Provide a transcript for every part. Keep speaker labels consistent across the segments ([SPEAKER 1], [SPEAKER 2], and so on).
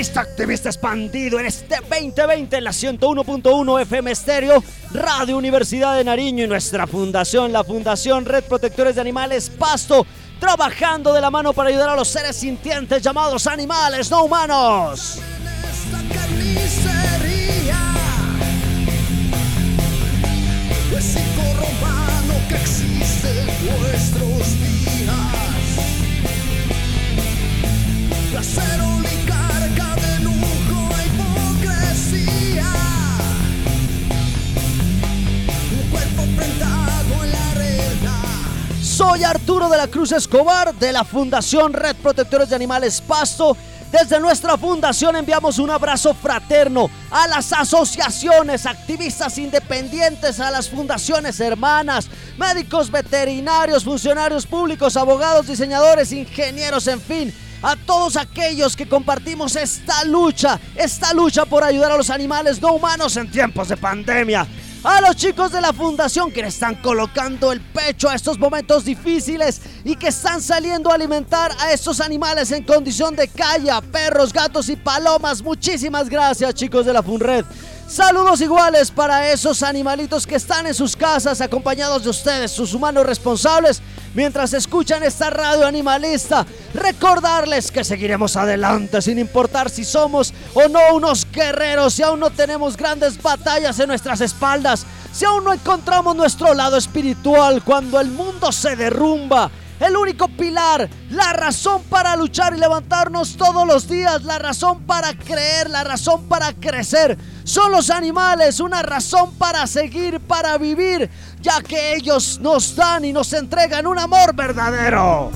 [SPEAKER 1] Activista Expandido en este 2020 en la 101.1 FM Estéreo, Radio Universidad de Nariño y nuestra fundación, la Fundación Red Protectores de Animales Pasto, trabajando de la mano para ayudar a los seres sintientes llamados animales no humanos. que existe nuestros días. Arturo de la Cruz Escobar de la Fundación Red Protectores de Animales Pasto. Desde nuestra fundación enviamos un abrazo fraterno a las asociaciones, activistas independientes, a las fundaciones hermanas, médicos veterinarios, funcionarios públicos, abogados, diseñadores, ingenieros, en fin, a todos aquellos que compartimos esta lucha, esta lucha por ayudar a los animales no humanos en tiempos de pandemia a los chicos de la fundación que le están colocando el pecho a estos momentos difíciles y que están saliendo a alimentar a estos animales en condición de calle, perros, gatos y palomas. Muchísimas gracias chicos de la Funred. Saludos iguales para esos animalitos que están en sus casas acompañados de ustedes, sus humanos responsables, mientras escuchan esta radio animalista. Recordarles que seguiremos adelante sin importar si somos o no unos guerreros, si aún no tenemos grandes batallas en nuestras espaldas, si aún no encontramos nuestro lado espiritual cuando el mundo se derrumba el único pilar, la razón para luchar y levantarnos todos los días, la razón para creer, la razón para crecer. Son los animales, una razón para seguir, para vivir, ya que ellos nos dan y nos entregan un amor verdadero.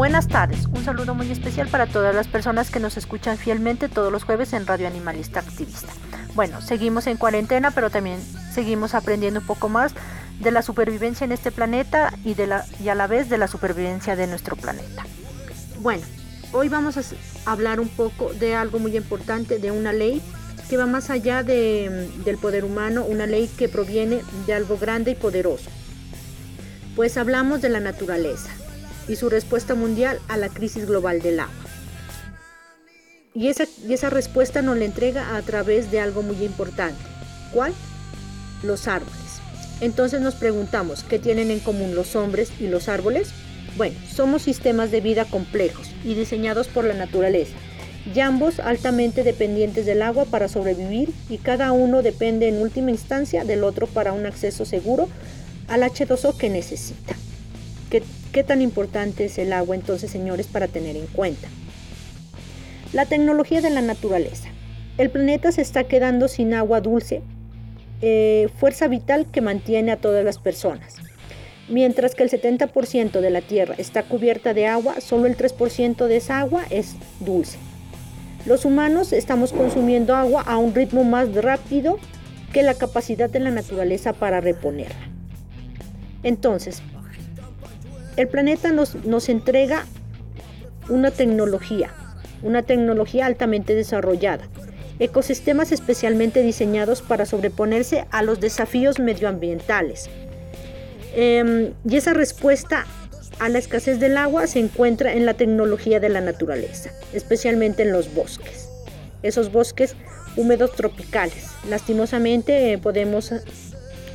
[SPEAKER 2] Buenas tardes, un saludo muy especial para todas las personas que nos escuchan fielmente todos los jueves en Radio Animalista Activista. Bueno, seguimos en cuarentena, pero también seguimos aprendiendo un poco más de la supervivencia en este planeta y, de la, y a la vez de la supervivencia de nuestro planeta. Bueno, hoy vamos a hablar un poco de algo muy importante, de una ley que va más allá del poder humano, una ley que proviene de algo grande y poderoso. Pues hablamos de la naturaleza y su respuesta mundial a la crisis global del agua. Y esa, y esa respuesta nos la entrega a través de algo muy importante. ¿Cuál? Los árboles. Entonces nos preguntamos, ¿qué tienen en común los hombres y los árboles? Bueno, somos sistemas de vida complejos y diseñados por la naturaleza, y ambos altamente dependientes del agua para sobrevivir y cada uno depende en última instancia del otro para un acceso seguro al H2O que necesita. ¿Qué, tan importante es el agua entonces, señores, para tener en cuenta? La tecnología de la naturaleza. El planeta se está quedando sin agua dulce, eh, fuerza vital que mantiene a todas las personas. Mientras que el 70% de la Tierra está cubierta de agua, solo el 3% de esa agua es dulce. Los humanos estamos consumiendo agua a un ritmo más rápido que la capacidad de la naturaleza para reponerla. Entonces, el planeta nos, nos entrega una tecnología, una tecnología altamente desarrollada, ecosistemas especialmente diseñados para sobreponerse a los desafíos medioambientales. Em, y esa respuesta a la escasez del agua se encuentra en la tecnología de la naturaleza, especialmente en los bosques. Esos bosques húmedos tropicales. Lastimosamente eh, podemos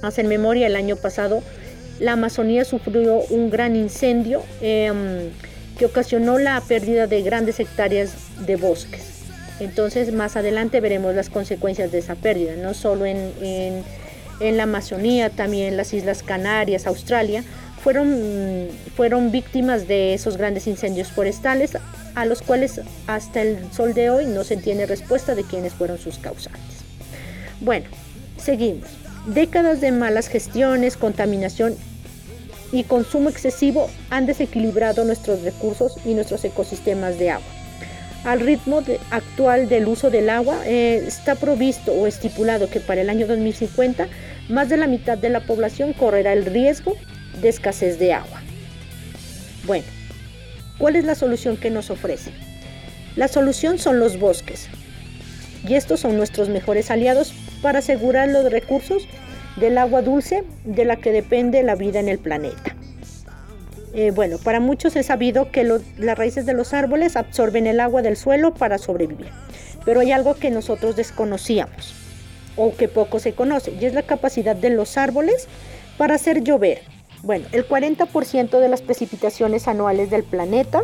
[SPEAKER 2] hacer memoria el año pasado la Amazonía sufrió un gran incendio em, que ocasionó la pérdida de grandes hectáreas de bosques. Entonces más adelante veremos las consecuencias de esa pérdida, no solo en, en, la Amazonía, también en las Islas Canarias, Australia, fueron, fueron víctimas de esos grandes incendios forestales a los cuales hasta el sol de hoy no se tiene respuesta de quiénes fueron sus causantes. Bueno, seguimos. Décadas de malas gestiones, contaminación y consumo excesivo han desequilibrado nuestros recursos y nuestros ecosistemas de agua. Al ritmo actual del uso del agua eh, está provisto o estipulado que para el año 2050 más de la mitad de la población correrá el riesgo de escasez de agua. Bueno, ¿cuál es la solución que nos ofrece? La solución son los bosques. Y estos son nuestros mejores aliados para asegurar los recursos del agua dulce de la que depende la vida en el planeta. Eh, bueno, para muchos es sabido que las raíces de los árboles absorben el agua del suelo para sobrevivir, pero hay algo que nosotros desconocíamos o que poco se conoce y es la capacidad de los árboles para hacer llover. Bueno, el 40% de las precipitaciones anuales del planeta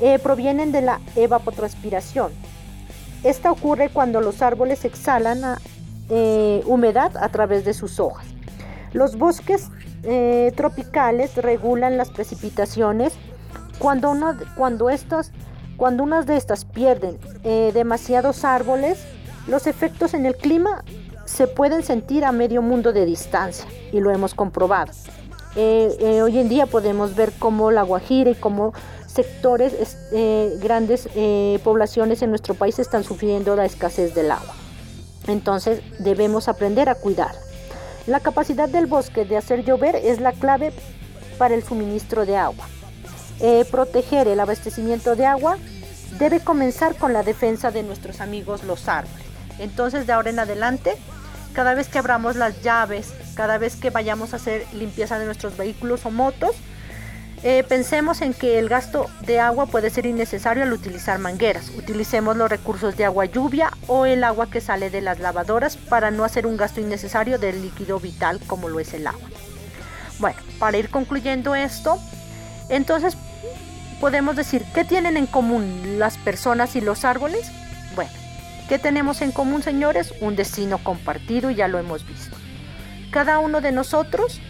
[SPEAKER 2] eh, provienen de la evapotranspiración. Esta ocurre cuando los árboles exhalan a, eh, humedad a través de sus hojas. Los bosques eh, tropicales regulan las precipitaciones cuando, cuando, estas, cuando unas de estas pierden eh, demasiados árboles, los efectos en el clima se pueden sentir a medio mundo de distancia y lo hemos comprobado. hoy en día podemos ver cómo la Guajira y cómo sectores, grandes poblaciones en nuestro país están sufriendo la escasez del agua. Entonces debemos aprender a cuidar. La capacidad del bosque de hacer llover es la clave para el suministro de agua. Eh, proteger el abastecimiento de agua debe comenzar con la defensa de nuestros amigos los árboles. Entonces de ahora en adelante, cada vez que abramos las llaves, cada vez que vayamos a hacer limpieza de nuestros vehículos o motos, eh, pensemos en que el gasto de agua puede ser innecesario al utilizar mangueras. Utilicemos los recursos de agua lluvia o el agua que sale de las lavadoras para no hacer un gasto innecesario del líquido vital como lo es el agua. Bueno, para ir concluyendo esto, entonces podemos decir, ¿qué tienen en común las personas y los árboles? Bueno, ¿qué tenemos en común, señores? Un destino compartido, ya lo hemos visto. Cada uno de nosotros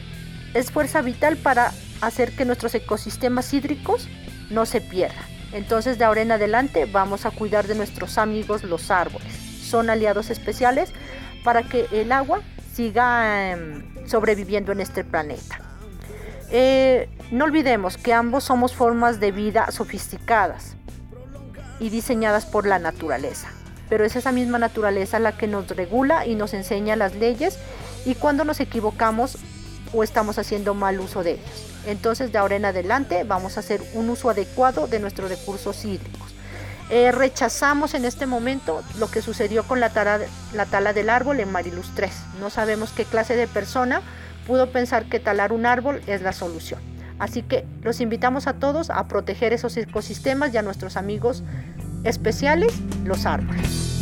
[SPEAKER 2] es fuerza vital para hacer que nuestros ecosistemas hídricos no se pierdan. Entonces de ahora en adelante vamos a cuidar de nuestros amigos los árboles. Son aliados especiales para que el agua siga em, sobreviviendo en este planeta. Eh, no olvidemos que ambos somos formas de vida sofisticadas y diseñadas por la naturaleza. Pero es esa misma naturaleza la que nos regula y nos enseña las leyes y cuando nos equivocamos o estamos haciendo mal uso de ellos. Entonces de ahora en adelante vamos a hacer un uso adecuado de nuestros recursos hídricos. Eh, rechazamos en este momento lo que sucedió con la tala, la tala del árbol en Mariluz 3. No sabemos qué clase de persona pudo pensar que talar un árbol es la solución. Así que los invitamos a todos a proteger esos ecosistemas y a nuestros amigos especiales, los árboles.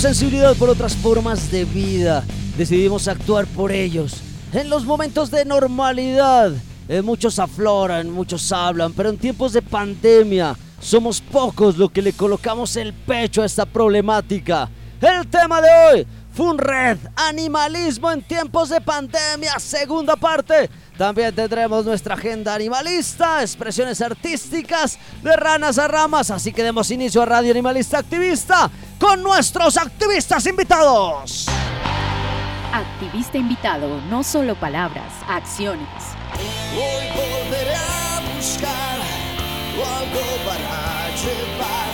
[SPEAKER 1] Sensibilidad por otras formas de vida, decidimos actuar por ellos. En los momentos de normalidad, eh, muchos afloran, muchos hablan, pero en tiempos de pandemia somos pocos los que le colocamos el pecho a esta problemática. El tema de hoy, Funred, animalismo en tiempos de pandemia, segunda parte. También tendremos nuestra agenda animalista, expresiones artísticas de ranas a ramas, así que demos inicio a Radio Animalista Activista con nuestros activistas invitados.
[SPEAKER 3] Activista invitado, no solo palabras, acciones.
[SPEAKER 4] Hoy volveré a buscar algo para llevar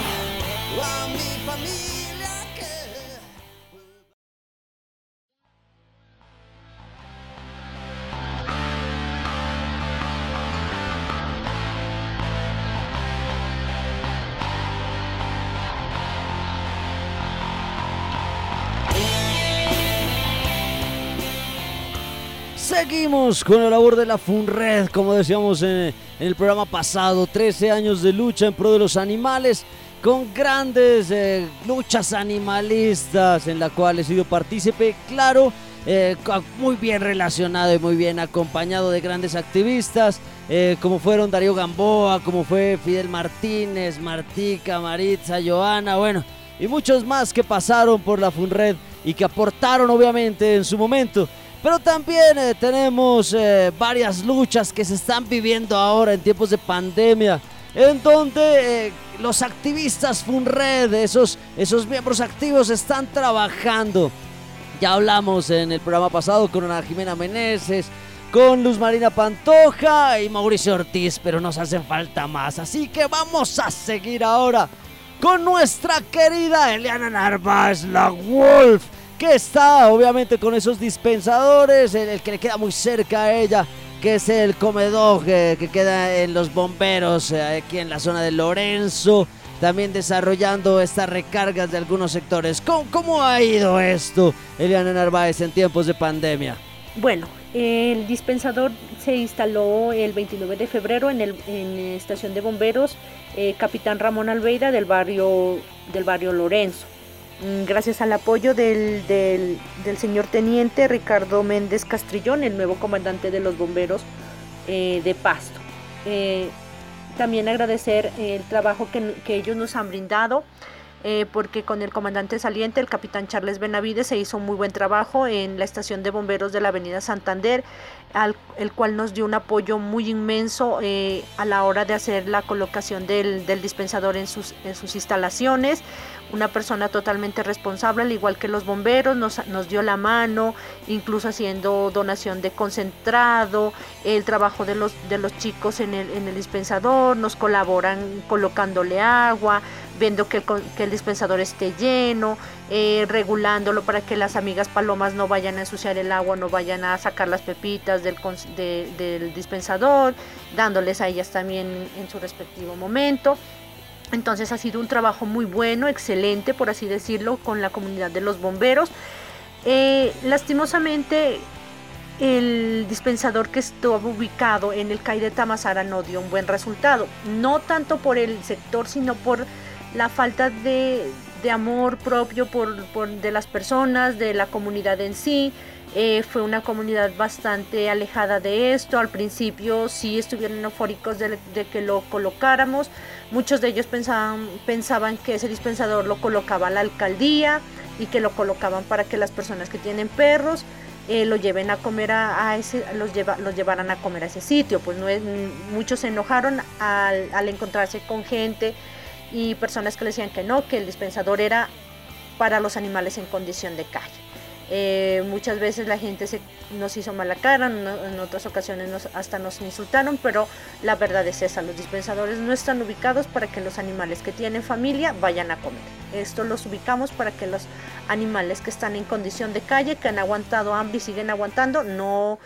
[SPEAKER 1] Seguimos con la labor de la FUNRED, como decíamos en, el programa pasado, 13 años de lucha en pro de los animales, con grandes eh, luchas animalistas en la cual he sido partícipe, claro, eh, muy bien relacionado y muy bien acompañado de grandes activistas, eh, como fueron Darío Gamboa, como fue Fidel Martínez, Martica, Maritza, Joana, bueno, y muchos más que pasaron por la FUNRED y que aportaron obviamente en su momento. Pero también eh, tenemos eh, varias luchas que se están viviendo ahora en tiempos de pandemia, en donde eh, los activistas FUNRED, esos, esos miembros activos, están trabajando. Ya hablamos en el programa pasado con Ana Jimena Meneses, con Luz Marina Pantoja y Mauricio Ortiz, pero nos hacen falta más. Así que vamos a seguir ahora con nuestra querida Eliana Narváez, la Wolf que está obviamente con esos dispensadores, el, que le queda muy cerca a ella, que es el comedor que, queda en los bomberos, eh, aquí en la zona de Lorenzo, también desarrollando estas recargas de algunos sectores. ¿Cómo, ha ido esto, Eliana Narváez, en tiempos de pandemia?
[SPEAKER 2] Bueno, el dispensador se instaló el 29 de febrero en, el, estación de bomberos eh, Capitán Ramón Alveira del barrio, del barrio Lorenzo. Mm, gracias al apoyo del, señor teniente Ricardo Méndez Castrillón, el nuevo comandante de los bomberos eh, de Pasto. Eh, también agradecer el trabajo que, ellos nos han brindado. Eh, porque con el comandante saliente, el capitán Charles Benavides, se hizo un muy buen trabajo en la estación de bomberos de la avenida Santander, al, el cual nos dio un apoyo muy inmenso a la hora de hacer la colocación del, dispensador en sus, en sus instalaciones una persona totalmente responsable, al igual que los bomberos, nos, dio la mano, incluso haciendo donación de concentrado, el trabajo de los, de los chicos en el, en el dispensador, nos colaboran colocándole agua, viendo que el, dispensador esté lleno, eh, regulándolo para que las amigas palomas no vayan a ensuciar el agua, no vayan a sacar las pepitas del, del dispensador, dándoles a ellas también en su respectivo momento. Entonces ha sido un trabajo muy bueno, excelente, por así decirlo, con la comunidad de los bomberos. Eh, lastimosamente, el dispensador que estaba ubicado en el CAI de Tamazara no dio un buen resultado. No tanto por el sector, sino por la falta de, amor propio por, de las personas, de la comunidad en sí. Eh, fue una comunidad bastante alejada de esto. Al principio sí estuvieron eufóricos de, que lo colocáramos. Muchos de ellos pensaban, que ese dispensador lo colocaba la alcaldía y que lo colocaban para que las personas que tienen perros eh, lo lleven a comer a, ese, los, los llevaran a comer a ese sitio. Pues muchos se enojaron al, al encontrarse con gente y personas que le decían que no, que el dispensador era para los animales en condición de calle. Eh, muchas veces la gente se, nos hizo mala cara, en otras ocasiones nos, hasta nos insultaron, pero la verdad es esa, los dispensadores no están ubicados para que los animales que tienen familia vayan a comer. Esto los ubicamos para que los animales que están en condición de calle, que han aguantado hambre y siguen aguantando, no,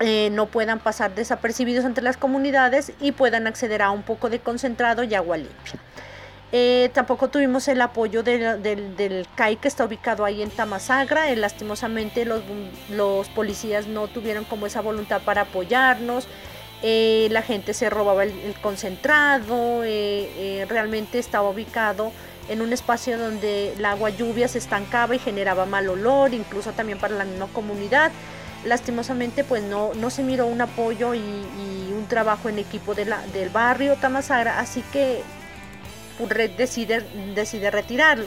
[SPEAKER 2] eh, no puedan pasar desapercibidos entre las comunidades y puedan acceder a un poco de concentrado y agua limpia. Eh, tampoco tuvimos el apoyo del, CAI que está ubicado ahí en Tamasagra. Eh, lastimosamente los, los, policías no tuvieron como esa voluntad para apoyarnos. Eh, la gente se robaba el, concentrado. realmente estaba ubicado en un espacio donde el agua lluvia se estancaba y generaba mal olor, incluso también para la misma comunidad. Lastimosamente pues no, no se miró un apoyo y, un trabajo en equipo de la, del barrio Tamasagra, así que decide, decide retirarlo.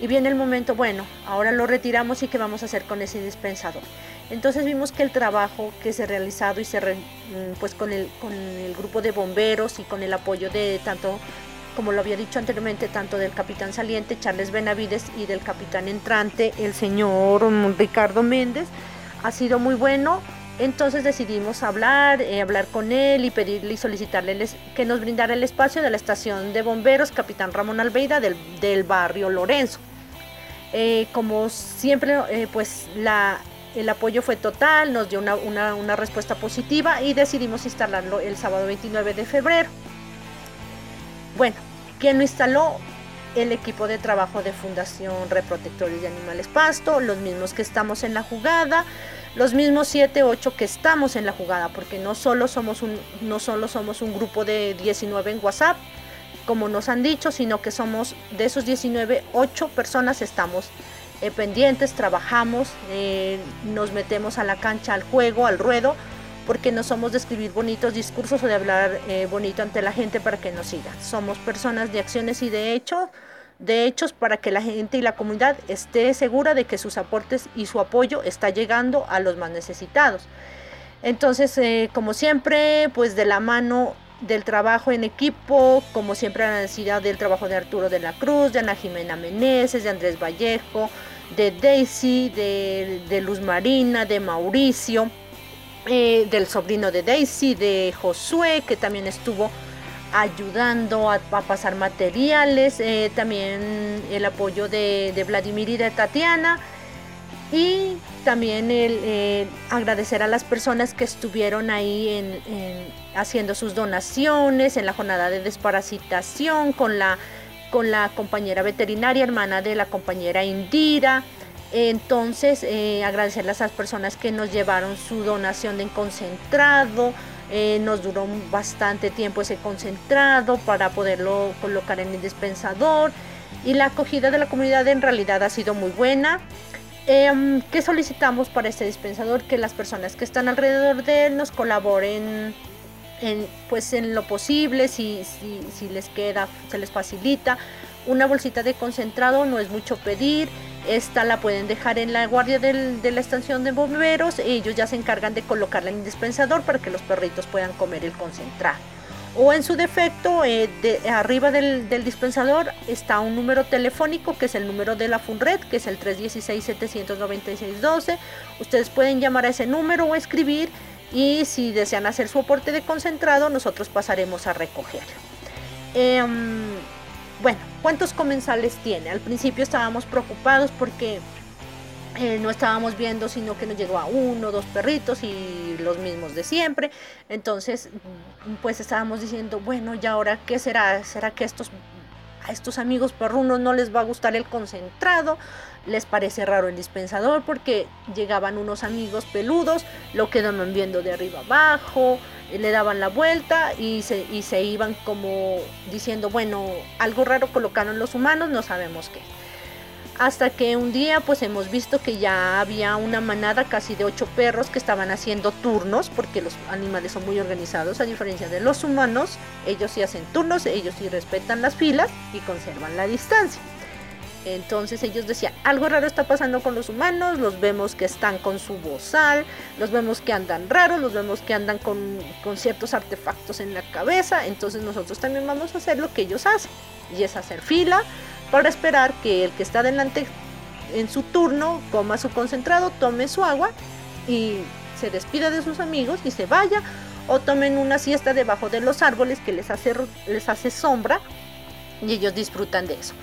[SPEAKER 2] Y viene el momento, bueno, ahora lo retiramos y qué vamos a hacer con ese dispensador. Entonces vimos que el trabajo que se ha realizado y se mm, pues con el, con el grupo de bomberos y con el apoyo de tanto, como lo había dicho anteriormente, tanto del capitán saliente Charles Benavides y del capitán entrante, el señor mm, Ricardo Méndez, ha sido muy bueno entonces decidimos hablar, eh, hablar con él y pedirle y solicitarle que nos brindara el espacio de la estación de bomberos Capitán Ramón Albeida del, barrio Lorenzo. Eh, como siempre, eh, pues el apoyo fue total, nos dio una, respuesta positiva y decidimos instalarlo el sábado 29 de febrero. Bueno, ¿quién lo instaló? El equipo de trabajo de Fundación Reprotectores de Animales Pasto, los mismos que estamos en la jugada los mismos 7, 8 que estamos en la jugada, porque no solo somos un, no solo somos un grupo de 19 en WhatsApp, como nos han dicho, sino que somos de esos 19, 8 personas estamos eh, pendientes, trabajamos, eh, nos metemos a la cancha, al juego, al ruedo, porque no somos de escribir bonitos discursos o de hablar eh, bonito ante la gente para que nos siga. Somos personas de acciones y de hechos de hechos para que la gente y la comunidad esté segura de que sus aportes y su apoyo está llegando a los más necesitados. Entonces, eh, como siempre, pues de la mano del trabajo en equipo, como siempre la necesidad del trabajo de Arturo de la Cruz, de Ana Jimena Meneses, de Andrés Vallejo, de Daisy, de, Luz Marina, de Mauricio, eh, del sobrino de Daisy, de Josué, que también estuvo ayudando a, pasar materiales, eh, también el apoyo de, Vladimir y de Tatiana y también el eh, agradecer a las personas que estuvieron ahí en, haciendo sus donaciones en la jornada de desparasitación con la, con la compañera veterinaria hermana de la compañera Indira. Entonces, eh, agradecer a esas personas que nos llevaron su donación de concentrado, eh, nos duró bastante tiempo ese concentrado para poderlo colocar en el dispensador y la acogida de la comunidad en realidad ha sido muy buena. Eh, ¿Qué solicitamos para este dispensador? Que las personas que están alrededor de él nos colaboren en, pues en lo posible, si, si, si les queda, se les facilita. Una bolsita de concentrado no es mucho pedir. Esta la pueden dejar en la guardia de la estación de bomberos. Ellos ya se encargan de colocarla en el dispensador para que los perritos puedan comer el concentrado. O en su defecto, eh, arriba del, dispensador está un número telefónico que es el número de la FUNRED, que es el 316-796-12. Ustedes pueden llamar a ese número o escribir y si desean hacer su aporte de concentrado, nosotros pasaremos a recoger. Em, bueno, ¿cuántos comensales tiene? Al principio estábamos preocupados porque eh, no estábamos viendo, sino que nos llegó a uno, dos perritos y los mismos de siempre. Entonces, pues estábamos diciendo, bueno, ¿y ahora qué será? ¿Será que estos, a estos amigos perrunos no les va a gustar el concentrado? les parece raro el dispensador porque llegaban unos amigos peludos, lo quedaban viendo de arriba abajo, le daban la vuelta y se, y se iban como diciendo, bueno, algo raro colocaron los humanos, no sabemos qué. Hasta que un día pues hemos visto que ya había una manada casi de ocho perros que estaban haciendo turnos, porque los animales son muy organizados, a diferencia de los humanos, ellos sí hacen turnos, ellos sí respetan las filas y conservan la distancia. Entonces ellos decían, algo raro está pasando con los humanos, los vemos que están con su bozal, los vemos que andan raros, los vemos que andan con, ciertos artefactos en la cabeza, entonces nosotros también vamos a hacer lo que ellos hacen, y es hacer fila para esperar que el que está delante en su turno, coma su concentrado, tome su agua y se despida de sus amigos y se vaya o tomen una siesta debajo de los árboles que les hace, les hace sombra y ellos disfrutan de eso.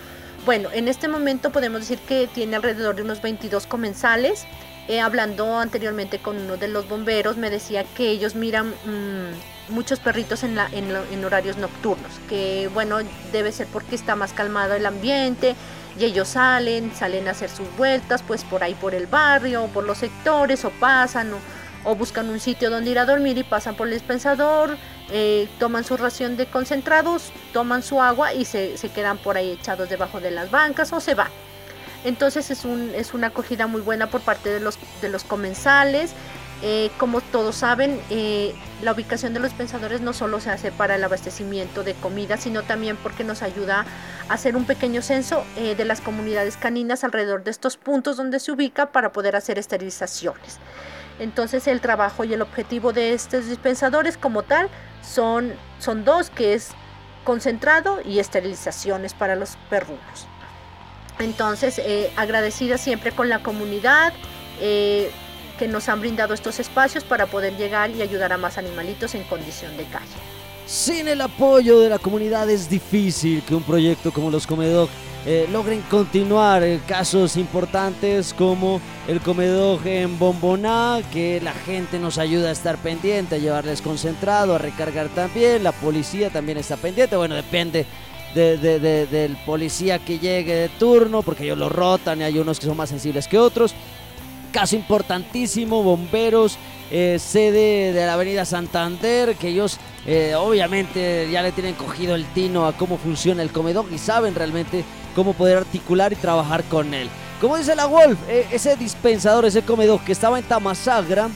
[SPEAKER 2] Bueno, en este momento podemos decir que tiene alrededor de unos 22 comensales. Eh, hablando anteriormente con uno de los bomberos, me decía que ellos miran mm, muchos perritos en, la, en, horarios nocturnos, que bueno, debe ser porque está más calmado el ambiente y ellos salen, salen a hacer sus vueltas, pues por ahí por el barrio, por los sectores, o pasan, o, o buscan un sitio donde ir a dormir y pasan por el dispensador, eh, toman su ración de concentrados, toman su agua y se, quedan por ahí echados debajo de las bancas o se van. Entonces es, un, es una acogida muy buena por parte de los, de los comensales. Eh, como todos saben, eh, la ubicación de los pensadores no solo se hace para el abastecimiento de comida, sino también porque nos ayuda a hacer un pequeño censo de las comunidades caninas alrededor de estos puntos donde se ubica para poder hacer esterilizaciones. Entonces el trabajo y el objetivo de estos dispensadores como tal son, son dos, que es concentrado y esterilizaciones para los perrunos. Entonces, eh, agradecida siempre con la comunidad eh, que nos han brindado estos espacios para poder llegar y ayudar a más animalitos en condición de calle.
[SPEAKER 1] Sin el apoyo de la comunidad es difícil que un proyecto como los Comedog eh, logren continuar eh, casos importantes como el comedor en Bomboná, que la gente nos ayuda a estar pendiente, a llevarles concentrado, a recargar también, la policía también está pendiente, bueno, depende del policía que llegue de turno, porque ellos lo rotan y hay unos que son más sensibles que otros. Caso importantísimo, bomberos, eh, sede de la Avenida Santander, que ellos obviamente ya le tienen cogido el tino a cómo funciona el comedor y saben realmente cómo poder articular y trabajar con él. Como dice la Wolf, eh, ese dispensador, ese comedor que estaba en Tamasagra,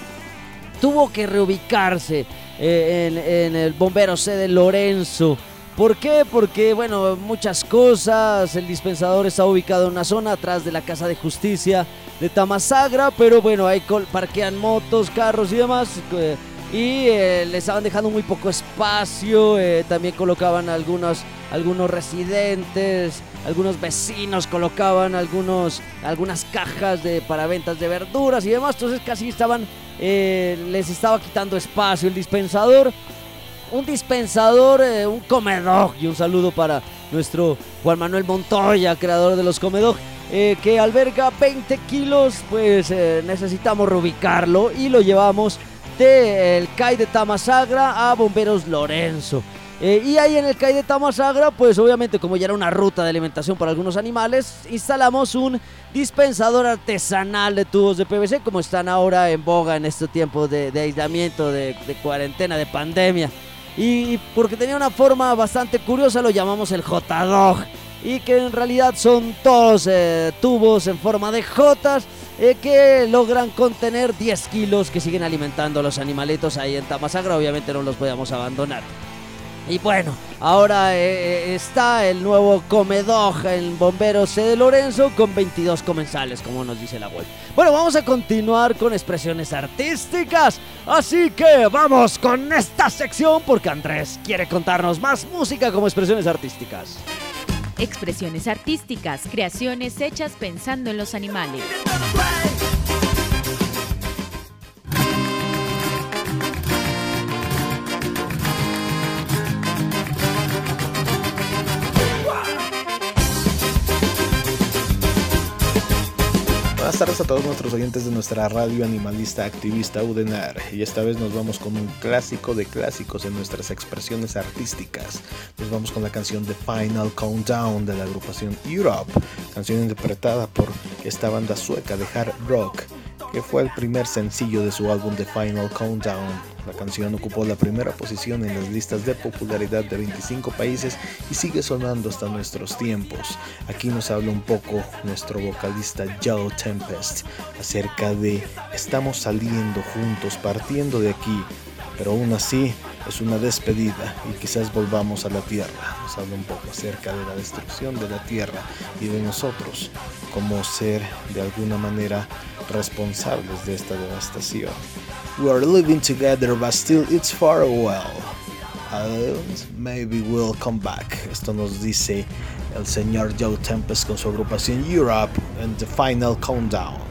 [SPEAKER 1] tuvo que reubicarse eh, en, el bombero C de Lorenzo. ¿Por qué? Porque, bueno, muchas cosas. El dispensador está ubicado en una zona atrás de la Casa de Justicia de Tamasagra, pero bueno, ahí parquean motos, carros y demás. Eh, y le estaban dejando muy poco espacio. también colocaban algunos, algunos residentes algunos vecinos colocaban algunos, algunas cajas de, para ventas de verduras y demás, entonces casi estaban, eh, les estaba quitando espacio el dispensador. Un dispensador, eh, un comedor y un saludo para nuestro Juan Manuel Montoya, creador de los comedor. Eh, que alberga 20 kilos, pues necesitamos reubicarlo y lo llevamos del CAI de Tamasagra a Bomberos Lorenzo. Eh, y ahí en el CAI de Tamasagra, pues obviamente como ya era una ruta de alimentación para algunos animales, instalamos un dispensador artesanal de tubos de PVC, como están ahora en boga en este tiempo de, aislamiento, de, cuarentena, de pandemia. Y porque tenía una forma bastante curiosa, lo llamamos el J-Dog. Y que en realidad son todos eh, tubos en forma de Jotas eh, que logran contener 10 kilos que siguen alimentando a los animalitos ahí en Tamasagra. Obviamente no los podíamos abandonar. Y bueno, ahora eh, eh, está el nuevo comedor en Bomberos C de Lorenzo con 22 comensales, como nos dice la web. Bueno, vamos a continuar con expresiones artísticas. Así que vamos con esta sección porque Andrés quiere contarnos más música como expresiones artísticas.
[SPEAKER 3] Expresiones artísticas, creaciones hechas pensando en los animales.
[SPEAKER 5] Tardes a todos nuestros oyentes de nuestra radio animalista activista UDENAR y esta vez nos vamos con un clásico de clásicos en nuestras expresiones artísticas. Nos vamos con la canción The Final Countdown de la agrupación Europe, canción interpretada por esta banda sueca de hard rock que fue el primer sencillo de su álbum The Final Countdown la canción ocupó la primera posición en las listas de popularidad de 25 países y sigue sonando hasta nuestros tiempos. Aquí nos habla un poco nuestro vocalista Joe Tempest acerca de estamos saliendo juntos, partiendo de aquí, pero aún así es una despedida y quizás volvamos a la tierra. Nos habla un poco acerca de la destrucción de la tierra y de nosotros como ser de alguna manera responsables de esta devastación. We are living together, but still it's far away. Maybe We'll Come Back. Esto nos dice el señor Joe Tempest con su agrupación Europe en The Final Countdown.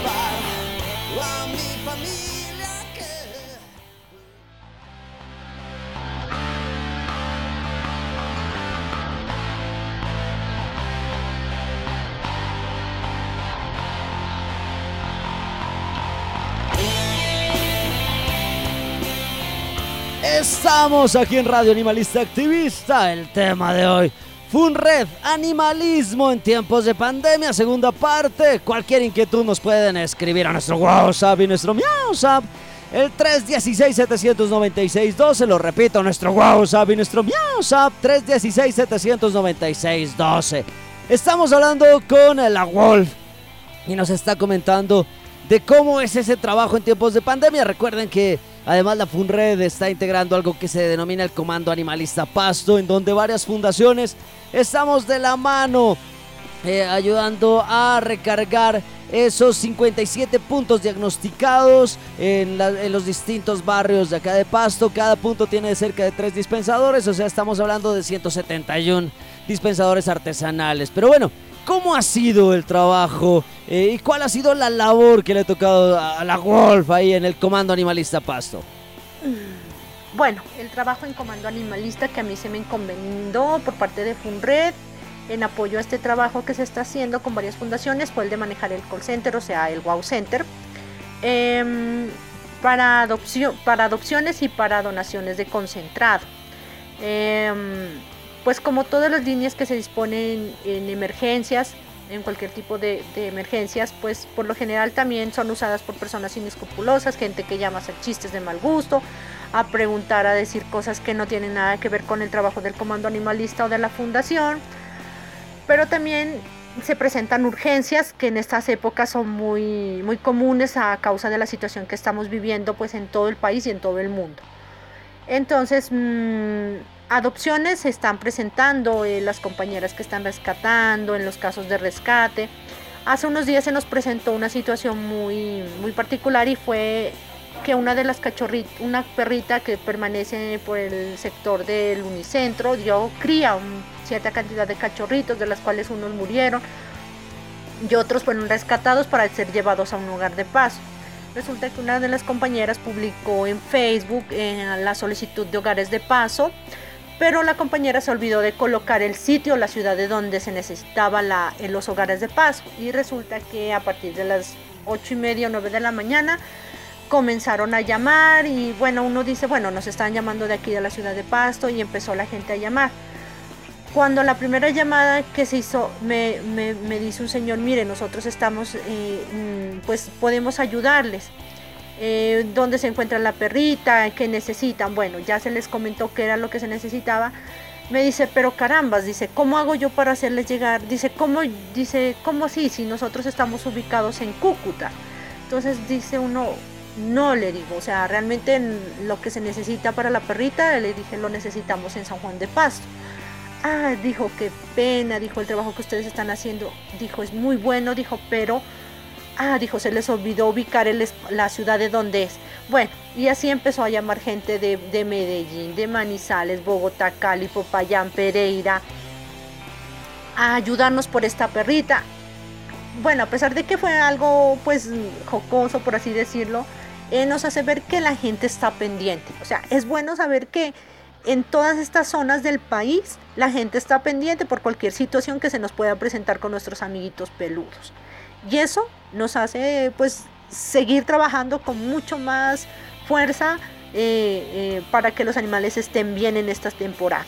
[SPEAKER 1] Estamos aquí en Radio Animalista Activista. El tema de hoy. Funred, animalismo en tiempos de pandemia, segunda parte. Cualquier inquietud nos pueden escribir a nuestro WhatsApp y nuestro MiauSap. El 316-796-12, lo repito, nuestro WhatsApp y nuestro MiauSap. 316-796-12. Estamos hablando con la Wolf y nos está comentando de cómo es ese trabajo en tiempos de pandemia. Recuerden que Además, la FUNRED está integrando algo que se denomina el Comando Animalista Pasto, en donde varias fundaciones estamos de la mano eh, ayudando a recargar esos 57 puntos diagnosticados en, en, los distintos barrios de acá de Pasto. Cada punto tiene cerca de tres dispensadores, o sea, estamos hablando de 171 dispensadores artesanales. Pero bueno, ¿Cómo ha sido el trabajo eh, y cuál ha sido la labor que le ha tocado a la Wolf ahí en el Comando Animalista Pasto?
[SPEAKER 2] Bueno, el trabajo en Comando Animalista que a mí se me encomendó por parte de FUNRED en apoyo a este trabajo que se está haciendo con varias fundaciones fue el de manejar el call center, o sea, el Wow Center, em, para, adopción, para adopciones y para donaciones de concentrado. Em, pues como todas las líneas que se disponen en emergencias, en cualquier tipo de, emergencias, pues por lo general también son usadas por personas inescrupulosas, gente que llama a hacer chistes de mal gusto, a preguntar, a decir cosas que no tienen nada que ver con el trabajo del comando animalista o de la fundación, pero también se presentan urgencias que en estas épocas son muy, muy comunes a causa de la situación que estamos viviendo pues en todo el país y en todo el mundo. Entonces, mm, adopciones se están presentando, eh, las compañeras que están rescatando, en los casos de rescate. Hace unos días se nos presentó una situación muy, muy particular y fue que una de las cachorritas, una perrita que permanece por el sector del unicentro, dio cría cierta cantidad de cachorritos, de las cuales unos murieron y otros fueron rescatados para ser llevados a un lugar de paso. Resulta que una de las compañeras publicó en Facebook eh, la solicitud de hogares de paso pero la compañera se olvidó de colocar el sitio, la ciudad de donde se necesitaba la, los hogares de paso y resulta que a partir de las ocho y media o 9 de la mañana comenzaron a llamar y bueno, uno dice, bueno, nos están llamando de aquí de la ciudad de Pasto y empezó la gente a llamar. Cuando la primera llamada que se hizo, me, dice un señor, mire, nosotros estamos, eh, mm, pues podemos ayudarles. Eh, ¿Dónde se encuentra la perrita? ¿Qué necesitan? Bueno, ya se les comentó qué era lo que se necesitaba. Me dice, pero carambas, dice, ¿cómo hago yo para hacerles llegar? Dice, ¿cómo, dice, ¿cómo así? Si nosotros estamos ubicados en Cúcuta. Entonces dice uno, no le digo, o sea, realmente lo que se necesita para la perrita, le dije, lo necesitamos en San Juan de Pasto. Ah, dijo, qué pena, dijo, el trabajo que ustedes están haciendo, dijo, es muy bueno, dijo, pero, ah, dijo, se les olvidó ubicar la ciudad de donde es. Bueno, y así empezó a llamar gente de, de Medellín, de Manizales, Bogotá, Cali, Popayán, Pereira, a ayudarnos por esta perrita. Bueno, a pesar de que fue algo, pues, jocoso, por así decirlo, eh, nos hace ver que la gente está pendiente. O sea, es bueno saber que en todas estas zonas del país la gente está pendiente por cualquier situación que se nos pueda presentar con nuestros amiguitos peludos. Y eso nos hace pues seguir trabajando con mucho más fuerza eh, eh, para que los animales estén bien en esta temporada.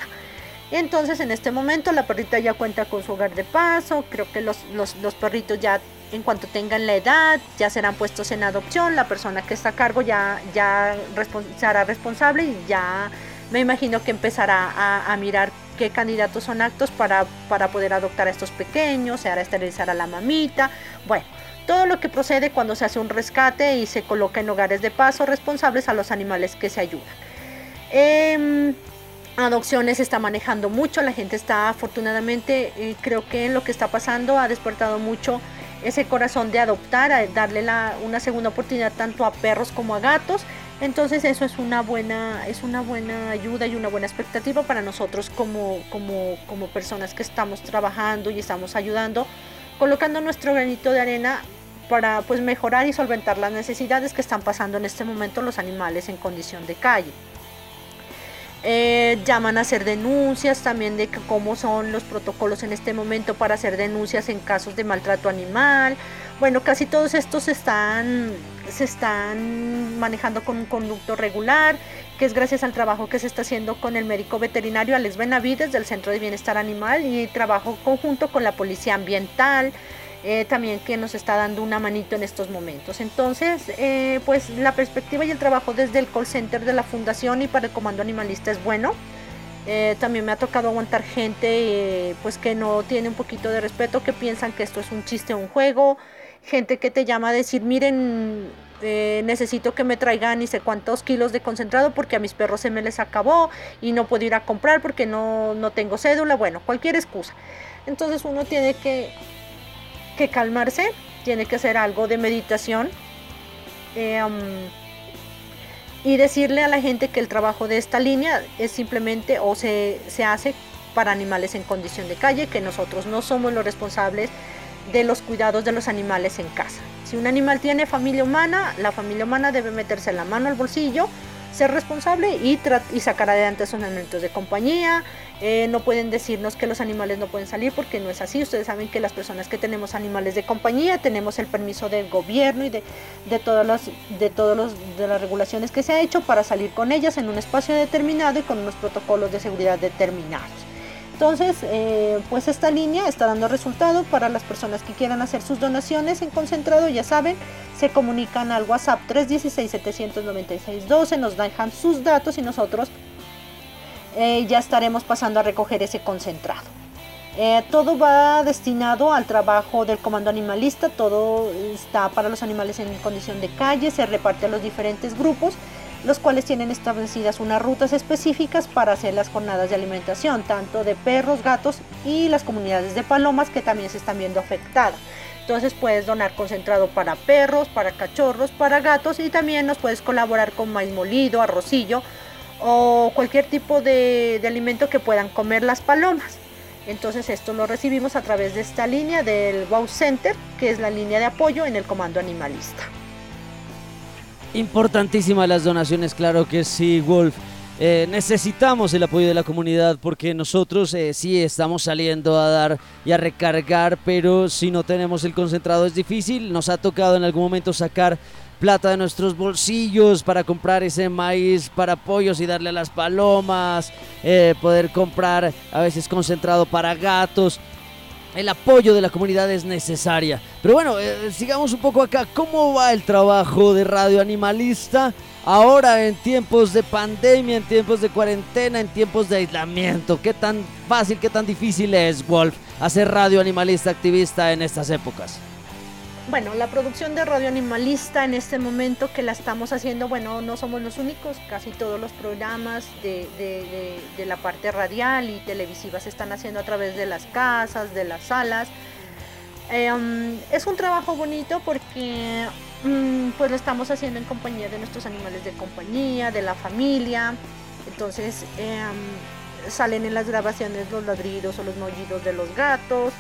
[SPEAKER 2] Entonces en este momento la perrita ya cuenta con su hogar de paso, creo que los, los perritos ya en cuanto tengan la edad, ya serán puestos en adopción, la persona que está a cargo ya, ya será responsable y ya me imagino que empezará a, mirar qué candidatos son actos para, para, poder adoptar a estos pequeños, se hará esterilizar a la mamita, bueno, todo lo que procede cuando se hace un rescate y se coloca en hogares de paso responsables a los animales que se ayudan. Em, adopciones está manejando mucho, la gente está afortunadamente, eh, creo que lo que está pasando ha despertado mucho ese corazón de adoptar, darle una segunda oportunidad tanto a perros como a gatos. Entonces eso es una buena, es una buena ayuda y una buena expectativa para nosotros como, como, como personas que estamos trabajando y estamos ayudando, colocando nuestro granito de arena para pues mejorar y solventar las necesidades que están pasando en este momento los animales en condición de calle. Eh, llaman a hacer denuncias también de cómo son los protocolos en este momento para hacer denuncias en casos de maltrato animal. Bueno, casi todos estos están, se están manejando con un conducto regular, es gracias al trabajo que se está haciendo con el médico veterinario Alex Benavides del Centro de Bienestar Animal y trabajo conjunto con la Policía Ambiental. Eh, también que nos está dando una manito en estos momentos. Entonces, eh, pues la perspectiva y el trabajo desde el call center de la fundación y para el comando animalista es bueno. Eh, también me ha tocado aguantar gente pues que no tiene un poquito de respeto, que piensan que esto es un chiste, un juego, gente que te llama a decir, miren, necesito que me traigan y sé cuántos kilos de concentrado porque a mis perros se me les acabó y no puedo ir a comprar porque no, no tengo cédula, bueno, cualquier excusa. Entonces uno tiene que que calmarse, tiene que hacer algo de meditación eh, um, y decirle a la gente que el trabajo de esta línea es simplemente o se, se hace para animales en condición de calle, que nosotros no somos los responsables de los cuidados de los animales en casa. Si un animal tiene familia humana, la familia humana debe meterse la mano al bolsillo ser responsable y, y sacar adelante esos elementos de compañía. Eh, no pueden decirnos que los animales no pueden salir porque no es así. Ustedes saben que las personas que tenemos animales de compañía tenemos el permiso del gobierno y de, de todas las de todos los de las regulaciones que se ha hecho para salir con ellas en un espacio determinado y con unos protocolos de seguridad determinados. Entonces, eh, pues esta línea está dando resultado para las personas que quieran hacer sus donaciones en concentrado, ya saben, se comunican al WhatsApp 316-796-12, nos dejan sus datos y nosotros eh, ya estaremos pasando a recoger ese concentrado. Eh, todo va destinado al trabajo del comando animalista, todo está para los animales en condición de calle, se reparte a los diferentes grupos los cuales tienen establecidas unas rutas específicas para hacer las jornadas de alimentación, tanto de perros, gatos y las comunidades de palomas que también se están viendo afectadas. Entonces puedes donar concentrado para perros, para cachorros, para gatos y también nos puedes colaborar con maíz molido, arrocillo o cualquier tipo de, de alimento que puedan comer las palomas. Entonces esto lo recibimos a través de esta línea del Wow Center, que es la línea de apoyo en el comando animalista.
[SPEAKER 1] Importantísimas las donaciones, claro que sí, Wolf. eh, necesitamos el apoyo de la comunidad porque nosotros eh, sí estamos saliendo a dar y a recargar, pero si no tenemos el concentrado es difícil. Nos ha tocado en algún momento sacar plata de nuestros bolsillos para comprar ese maíz para pollos y darle a las palomas, eh, poder comprar a veces concentrado para gatos. El apoyo de la comunidad es necesaria. Pero bueno, eh, sigamos un poco acá. ¿Cómo va el trabajo de Radio Animalista? Ahora en tiempos de pandemia, en tiempos de cuarentena, en tiempos de aislamiento. ¿Qué tan fácil, qué tan difícil es, Wolf, hacer radio animalista activista en estas épocas?
[SPEAKER 2] Bueno, la producción de Radio Animalista en este momento que la estamos haciendo, bueno, no somos los únicos, casi todos los programas de, la parte radial y televisiva se están haciendo a través de las casas, de las salas. Um, es un trabajo bonito porque mm, pues lo estamos haciendo en compañía de nuestros animales de compañía, de la familia. Entonces um, salen en las grabaciones los ladridos o los maullidos de los gatos.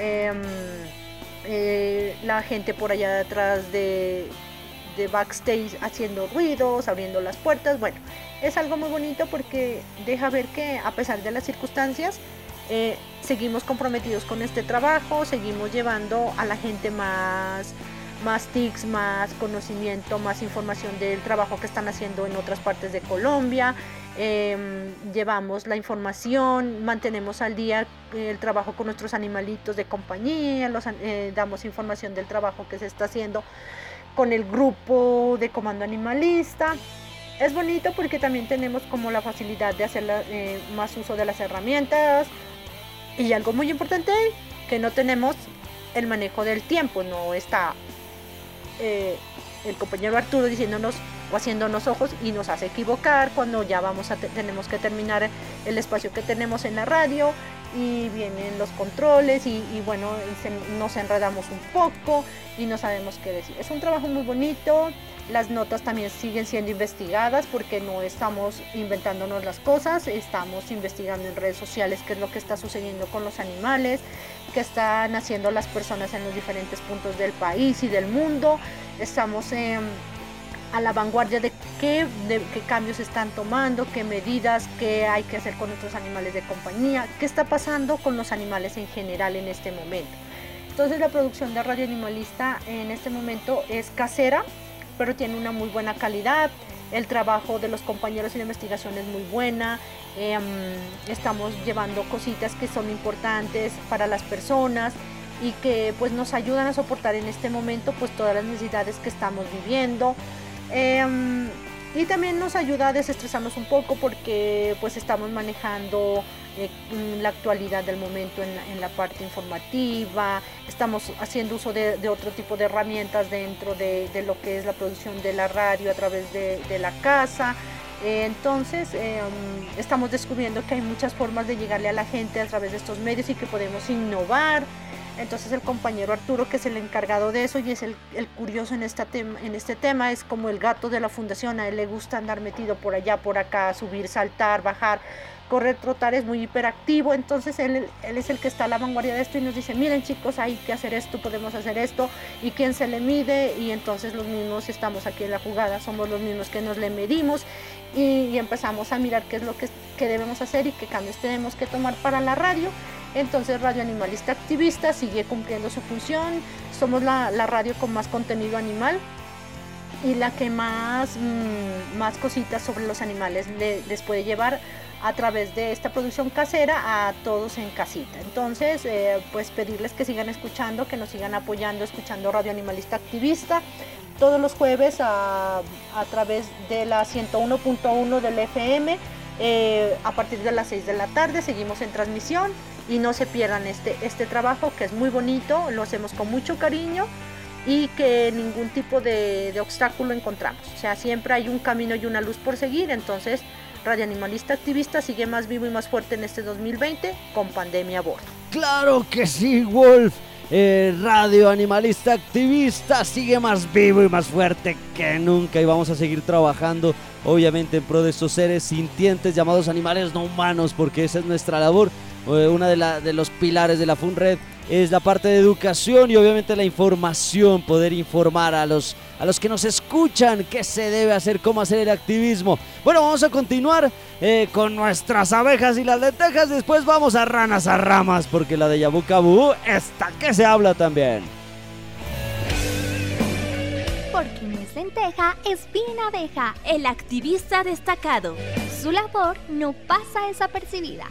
[SPEAKER 2] um, eh, la gente por allá detrás de, backstage haciendo ruidos, abriendo las puertas. Bueno, es algo muy bonito porque deja ver que a pesar de las circunstancias, eh, seguimos comprometidos con este trabajo, seguimos llevando a la gente más, más tics, más conocimiento, más información del trabajo que están haciendo en otras partes de Colombia. Eh, llevamos la información, mantenemos al día el trabajo con nuestros animalitos de compañía, los, eh, damos información del trabajo que se está haciendo con el grupo de comando animalista. Es bonito porque también tenemos como la facilidad de hacer eh, más uso de las herramientas y algo muy importante que no tenemos el manejo del tiempo, no está eh, el compañero Arturo diciéndonos o haciéndonos ojos y nos hace equivocar cuando ya vamos a te- tenemos que terminar el espacio que tenemos en la radio y vienen los controles y, bueno nos enredamos un poco y no sabemos qué decir. Es un trabajo muy bonito, las notas también siguen siendo investigadas porque no estamos inventándonos las cosas, estamos investigando en redes sociales qué es lo que está sucediendo con los animales, qué están haciendo las personas en los diferentes puntos del país y del mundo. Estamos em, a la vanguardia de qué, cambios están tomando, qué medidas, qué hay que hacer con nuestros animales de compañía, qué está pasando con los animales en general en este momento. Entonces la producción de Radio Animalista en este momento es casera, pero tiene una muy buena calidad. El trabajo de los compañeros en investigación es muy buena. Em, estamos llevando cositas que son importantes para las personas y que pues nos ayudan a soportar en este momento pues todas las necesidades que estamos viviendo. Em, y también nos ayuda a desestresarnos un poco porque pues estamos manejando eh, mm, la actualidad del momento en la, parte informativa, estamos haciendo uso de, otro tipo de herramientas dentro de, lo que es la producción de la radio a través de, la casa. Entonces um, estamos descubriendo que hay muchas formas de llegarle a la gente a través de estos medios y que podemos innovar. Entonces el compañero Arturo, que es el encargado de eso y es el, curioso en, esta este tema, es como el gato de la fundación, a él le gusta andar metido por allá, por acá, subir, saltar, bajar, correr, trotar, es muy hiperactivo, entonces él, es el que está a la vanguardia de esto y nos dice, miren chicos, hay que hacer esto, podemos hacer esto, y quién se le mide, y entonces los mismos estamos aquí en la jugada, somos los mismos que nos le medimos y, y empezamos a mirar qué es lo que, que debemos hacer y qué cambios tenemos que tomar para la radio. Entonces Radio Animalista Activista sigue cumpliendo su función, somos la, radio con más contenido animal y la que más, mm, más cositas sobre los animales le- les puede llevar a través de esta producción casera a todos en casita. Entonces, eh, pues pedirles que sigan escuchando, que nos sigan apoyando, escuchando Radio Animalista Activista todos los jueves a, a través de la 101.1 del FM. eh, a partir de las 6 de la tarde seguimos en transmisión y no se pierdan este, este trabajo que es muy bonito, lo hacemos con mucho cariño y que ningún tipo de, obstáculo encontramos. O sea, siempre hay un camino y una luz por seguir. Entonces, Radio Animalista Activista sigue más vivo y más fuerte en este 2020 con pandemia a bordo.
[SPEAKER 1] Claro que sí, Wolf. Eh, Radio Animalista Activista sigue más vivo y más fuerte que nunca y vamos a seguir trabajando obviamente en pro de estos seres sintientes llamados animales no humanos porque esa es nuestra labor una de, la- de los pilares de la FUNRED es la parte de educación y obviamente la información, poder informar a los, a los que nos escuchan qué se debe hacer, cómo hacer el activismo. Bueno, vamos a continuar eh, con nuestras abejas y las lentejas, después vamos a ranas a ramas, porque la de Yabucabú está que se habla también.
[SPEAKER 6] Porque no es lenteja, es bien abeja, el activista destacado. Su labor no pasa desapercibida.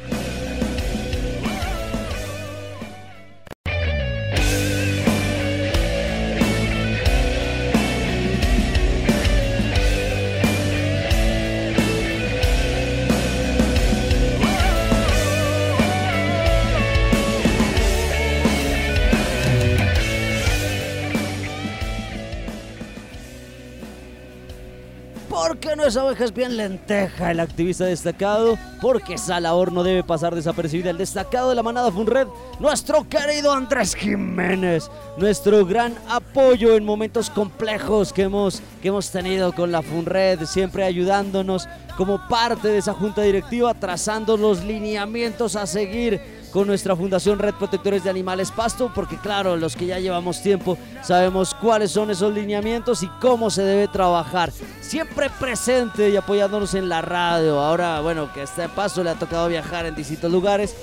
[SPEAKER 1] Porque no es abeja, es bien lenteja el activista destacado. Porque esa labor no debe pasar desapercibida. El destacado de la manada Funred, nuestro querido Andrés Jiménez. Nuestro gran apoyo en momentos complejos que hemos, que hemos tenido con la Funred. Siempre ayudándonos como parte de esa junta directiva, trazando los lineamientos a seguir con nuestra Fundación Red Protectores de Animales Pasto, porque claro, los que ya llevamos tiempo sabemos cuáles son esos lineamientos y cómo se debe trabajar. Siempre presente y apoyándonos en la radio. Ahora, bueno, que este paso le ha tocado viajar en distintos lugares.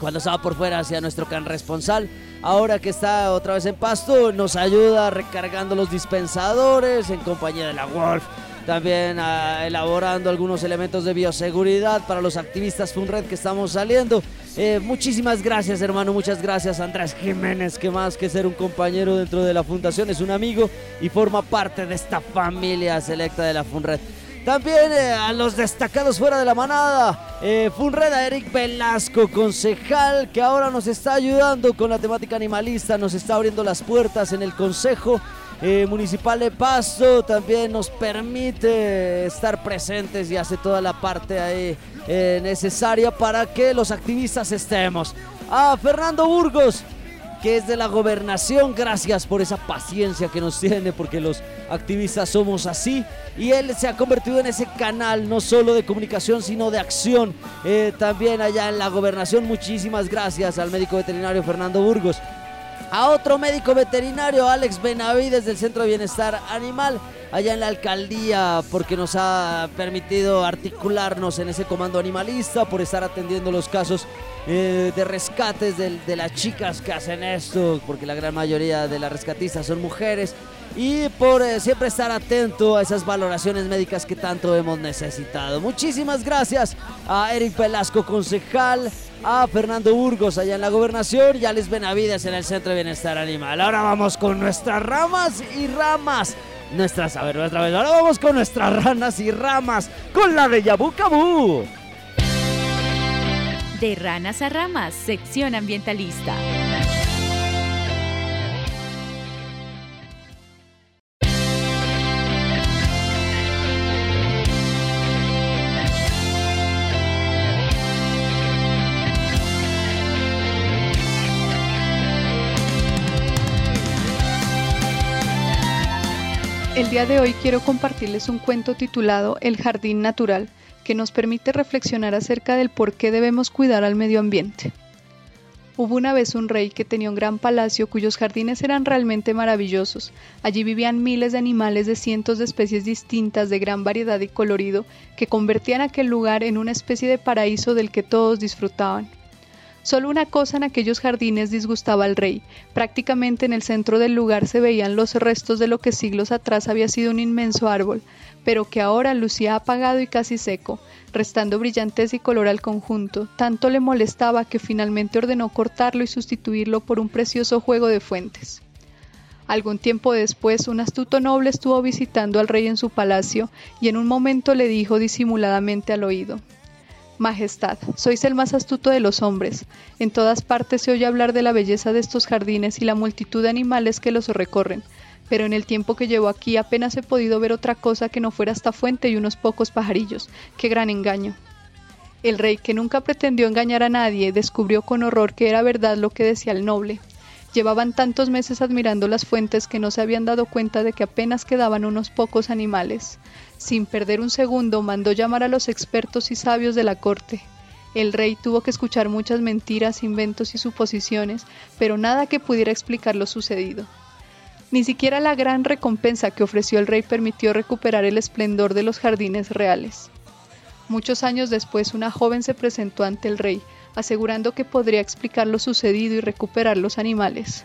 [SPEAKER 1] Cuando estaba por fuera hacia nuestro can responsal. Ahora que está otra vez en Pasto, nos ayuda recargando los dispensadores en compañía de la Wolf también ah, elaborando algunos elementos de bioseguridad para los activistas FUNRED que estamos saliendo. Eh, muchísimas gracias, hermano, muchas gracias, Andrés Jiménez, que más que ser un compañero dentro de la fundación, es un amigo y forma parte de esta familia selecta de la FUNRED. También eh, a los destacados fuera de la manada, eh, Funred a Eric Velasco, concejal, que ahora nos está ayudando con la temática animalista, nos está abriendo las puertas en el Consejo eh, Municipal de Pasto, también nos permite estar presentes y hace toda la parte ahí eh, necesaria para que los activistas estemos. A Fernando Burgos, que es de la gobernación. Gracias por esa paciencia que nos tiene, porque los activistas somos así. Y él se ha convertido en ese canal, no solo de comunicación, sino de acción. Eh, también allá en la gobernación, muchísimas gracias al médico veterinario Fernando Burgos. A otro médico veterinario, Alex Benavides del Centro de Bienestar Animal, allá en la alcaldía, porque nos ha permitido articularnos en ese comando animalista, por estar atendiendo los casos eh, de rescates de, las chicas que hacen esto, porque la gran mayoría de las rescatistas son mujeres, y por eh, siempre estar atento a esas valoraciones médicas que tanto hemos necesitado. Muchísimas gracias a Eric Velasco, concejal, a Fernando Burgos allá en la gobernación y a Alex Benavides en el Centro de Bienestar Animal. Ahora vamos con nuestras ramas y ramas. Nuestras, a ver, otra vez. Ahora vamos con nuestras ranas y ramas. Con la de Yabucabú.
[SPEAKER 3] De ranas a ramas, sección ambientalista.
[SPEAKER 7] El día de hoy quiero compartirles un cuento titulado El Jardín Natural, que nos permite reflexionar acerca del por qué debemos cuidar al medio ambiente. Hubo una vez un rey que tenía un gran palacio cuyos jardines eran realmente maravillosos. Allí vivían miles de animales de cientos de especies distintas de gran variedad y colorido que convertían aquel lugar en una especie de paraíso del que todos disfrutaban. Solo una cosa en aquellos jardines disgustaba al rey. Prácticamente en el centro del lugar se veían los restos de lo que siglos atrás había sido un inmenso árbol, pero que ahora lucía apagado y casi seco, restando brillantez y color al conjunto. Tanto le molestaba que finalmente ordenó cortarlo y sustituirlo por un precioso juego de fuentes. Algún tiempo después, un astuto noble estuvo visitando al rey en su palacio y en un momento le dijo disimuladamente al oído Majestad, sois el más astuto de los hombres. En todas partes se oye hablar de la belleza de estos jardines y la multitud de animales que los recorren, pero en el tiempo que llevo aquí apenas he podido ver otra cosa que no fuera esta fuente y unos pocos pajarillos. ¡Qué gran engaño! El rey, que nunca pretendió engañar a nadie, descubrió con horror que era verdad lo que decía el noble. Llevaban tantos meses admirando las fuentes que no se habían dado cuenta de que apenas quedaban unos pocos animales. Sin perder un segundo, mandó llamar a los expertos y sabios de la corte. El rey tuvo que escuchar muchas mentiras, inventos y suposiciones, pero nada que pudiera explicar lo sucedido. Ni siquiera la gran recompensa que ofreció el rey permitió recuperar el esplendor de los jardines reales. Muchos años después una joven se presentó ante el rey, asegurando que podría explicar lo sucedido y recuperar los animales.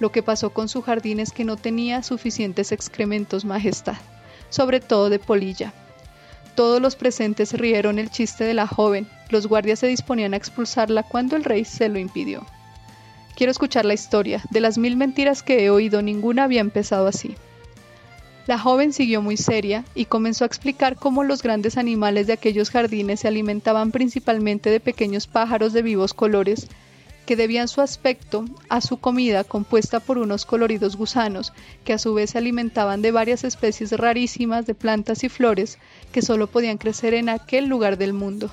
[SPEAKER 7] Lo que pasó con su jardín es que no tenía suficientes excrementos, Majestad, sobre todo de polilla. Todos los presentes rieron el chiste de la joven, los guardias se disponían a expulsarla cuando el rey se lo impidió. Quiero escuchar la historia, de las mil mentiras que he oído ninguna había empezado así. La joven siguió muy seria y comenzó a explicar cómo los grandes animales de aquellos jardines se alimentaban principalmente de pequeños pájaros de vivos colores que debían su aspecto a su comida compuesta por unos coloridos gusanos, que a su vez se alimentaban de varias especies rarísimas de plantas y flores que solo podían crecer en aquel lugar del mundo,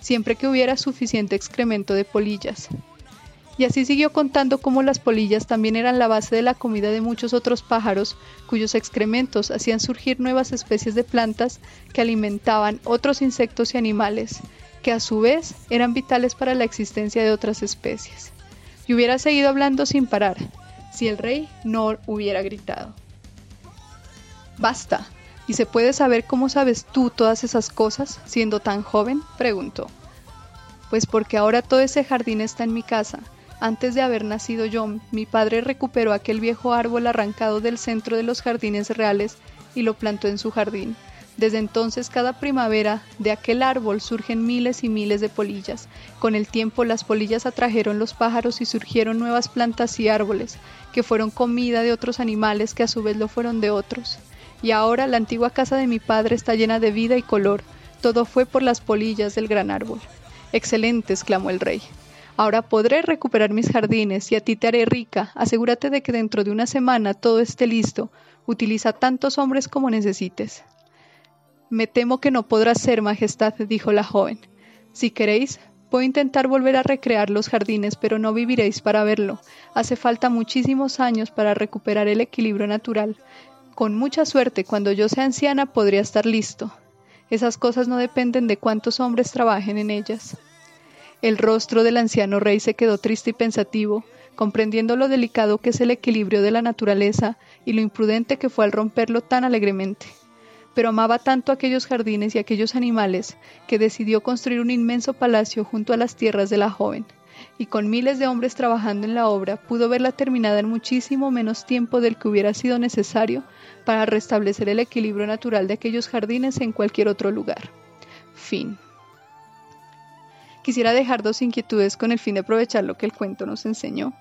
[SPEAKER 7] siempre que hubiera suficiente excremento de polillas. Y así siguió contando cómo las polillas también eran la base de la comida de muchos otros pájaros, cuyos excrementos hacían surgir nuevas especies de plantas que alimentaban otros insectos y animales, que a su vez eran vitales para la existencia de otras especies. Y hubiera seguido hablando sin parar, si el rey no hubiera gritado. Basta. ¿Y se puede saber cómo sabes tú todas esas cosas siendo tan joven? preguntó. Pues porque ahora todo ese jardín está en mi casa. Antes de haber nacido yo, mi padre recuperó aquel viejo árbol arrancado del centro de los jardines reales y lo plantó en su jardín. Desde entonces cada primavera de aquel árbol surgen miles y miles de polillas. Con el tiempo las polillas atrajeron los pájaros y surgieron nuevas plantas y árboles, que fueron comida de otros animales que a su vez lo fueron de otros. Y ahora la antigua casa de mi padre está llena de vida y color. Todo fue por las polillas del gran árbol. Excelente, exclamó el rey. Ahora podré recuperar mis jardines y a ti te haré rica. Asegúrate de que dentro de una semana todo esté listo. Utiliza tantos hombres como necesites. Me temo que no podrá ser, Majestad, dijo la joven. Si queréis, puedo intentar volver a recrear los jardines, pero no viviréis para verlo. Hace falta muchísimos años para recuperar el equilibrio natural. Con mucha suerte, cuando yo sea anciana, podría estar listo. Esas cosas no dependen de cuántos hombres trabajen en ellas. El rostro del anciano rey se quedó triste y pensativo, comprendiendo lo delicado que es el equilibrio de la naturaleza y lo imprudente que fue al romperlo tan alegremente pero amaba tanto aquellos jardines y aquellos animales que decidió construir un inmenso palacio junto a las tierras de la joven, y con miles de hombres trabajando en la obra pudo verla terminada en muchísimo menos tiempo del que hubiera sido necesario para restablecer el equilibrio natural de aquellos jardines en cualquier otro lugar. Fin. Quisiera dejar dos inquietudes con el fin de aprovechar lo que el cuento nos enseñó.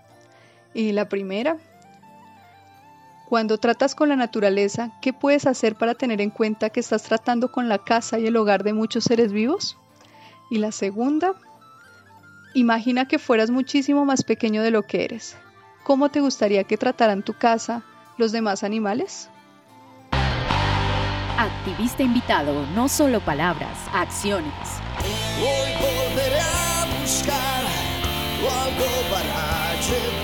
[SPEAKER 7] Y la primera cuando tratas con la naturaleza, ¿qué puedes hacer para tener en cuenta que estás tratando con la casa y el hogar de muchos seres vivos? Y la segunda, imagina que fueras muchísimo más pequeño de lo que eres. ¿Cómo te gustaría que trataran tu casa los demás animales?
[SPEAKER 3] Activista invitado, no solo palabras, acciones.
[SPEAKER 4] Para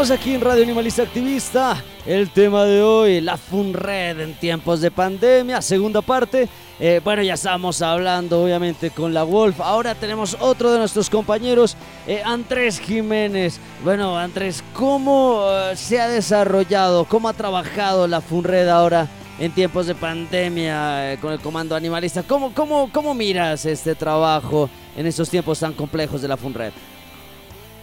[SPEAKER 1] Seguimos aquí en Radio Animalista Activista. El tema de hoy, la FUNRED en tiempos de pandemia, segunda parte. Eh, bueno, ya estamos hablando obviamente con la Wolf. Ahora tenemos otro de nuestros compañeros, eh, Andrés Jiménez. Bueno, Andrés, ¿cómo eh, se ha desarrollado, cómo ha trabajado la FUNRED ahora en tiempos de pandemia con el Comando Animalista? ¿Cómo, cómo, ¿Cómo miras este trabajo en estos tiempos tan complejos de la FUNRED?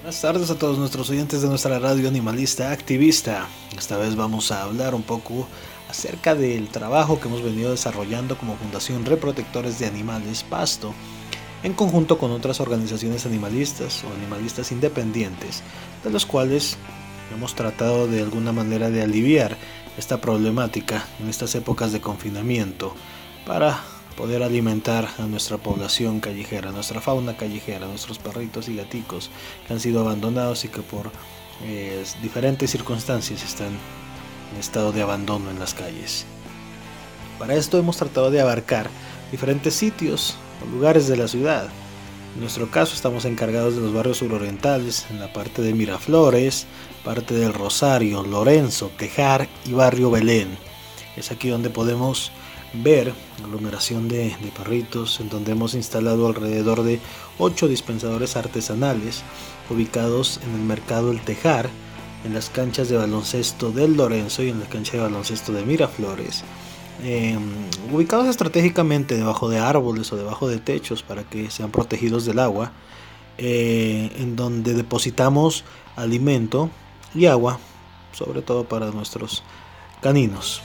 [SPEAKER 5] Buenas tardes a todos nuestros oyentes de nuestra radio animalista activista. Esta vez vamos a hablar un poco acerca del trabajo que hemos venido desarrollando como Fundación Reprotectores de Animales Pasto, en conjunto con otras organizaciones animalistas o animalistas independientes, de los cuales hemos tratado de alguna manera de aliviar esta problemática en estas épocas de confinamiento para poder alimentar a nuestra población callejera, nuestra fauna callejera, nuestros perritos y gaticos que han sido abandonados y que por eh, diferentes circunstancias están en estado de abandono en las calles. Para esto hemos tratado de abarcar diferentes sitios o lugares de la ciudad. En nuestro caso estamos encargados de los barrios surorientales, en la parte de Miraflores, parte del Rosario, Lorenzo, Tejar y barrio Belén. Es aquí donde podemos ver aglomeración de, de perritos, en donde hemos instalado alrededor de 8 dispensadores artesanales ubicados en el mercado El Tejar, en las canchas de baloncesto del Lorenzo y en la cancha de baloncesto de Miraflores. Em, ubicados estratégicamente debajo de árboles o debajo de techos para que sean protegidos del agua, eh, en donde depositamos alimento y agua, sobre todo para nuestros caninos.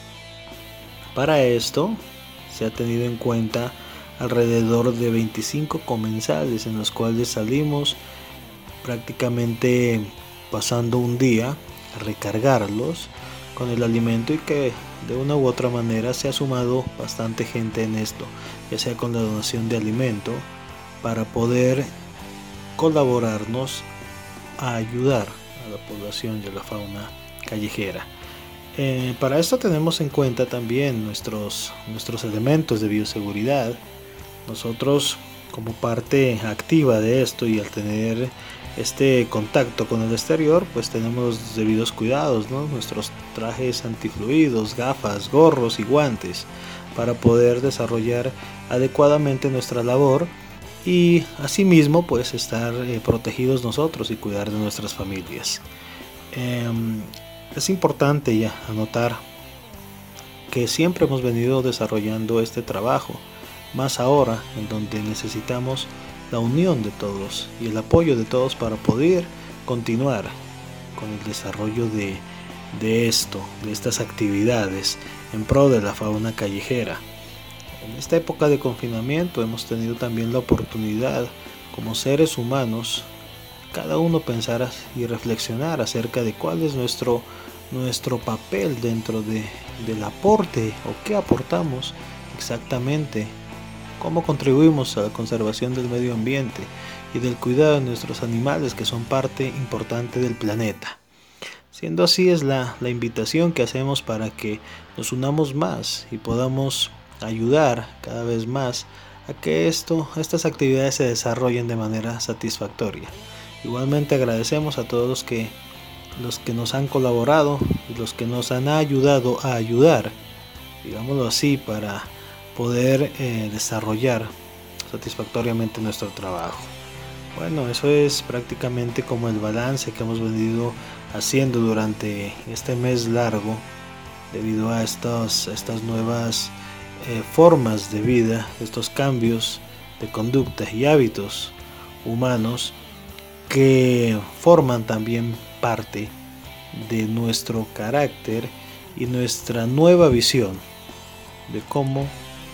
[SPEAKER 5] Para esto se ha tenido en cuenta alrededor de 25 comensales en los cuales salimos prácticamente pasando un día a recargarlos con el alimento y que de una u otra manera se ha sumado bastante gente en esto, ya sea con la donación de alimento para poder colaborarnos a ayudar a la población y a la fauna callejera. Eh, para esto tenemos en cuenta también nuestros, nuestros elementos de bioseguridad. Nosotros como parte activa de esto y al tener este contacto con el exterior, pues tenemos los debidos cuidados, nuestros trajes antifluidos, gafas, gorros y guantes para poder desarrollar adecuadamente nuestra labor y asimismo pues estar eh, protegidos nosotros y cuidar de nuestras familias. Em, es importante ya anotar que siempre hemos venido desarrollando este trabajo, más ahora en donde necesitamos la unión de todos y el apoyo de todos para poder continuar con el desarrollo de, de esto, de estas actividades en pro de la fauna callejera. En esta época de confinamiento hemos tenido también la oportunidad como seres humanos cada uno pensar y reflexionar acerca de cuál es nuestro, nuestro papel dentro de, del aporte o qué aportamos exactamente cómo contribuimos a la conservación del medio ambiente y del cuidado de nuestros animales que son parte importante del planeta. Siendo así es la, la invitación que hacemos para que nos unamos más y podamos ayudar cada vez más a que esto, estas actividades se desarrollen de manera satisfactoria. Igualmente agradecemos a todos los que, los que nos han colaborado y los que nos han ayudado a ayudar, digámoslo así, para poder eh, desarrollar satisfactoriamente nuestro trabajo. Bueno, eso es prácticamente como el balance que hemos venido haciendo durante este mes largo debido a estas, estas nuevas eh, formas de vida, estos cambios de conducta y hábitos humanos que forman también parte de nuestro carácter y nuestra nueva visión de cómo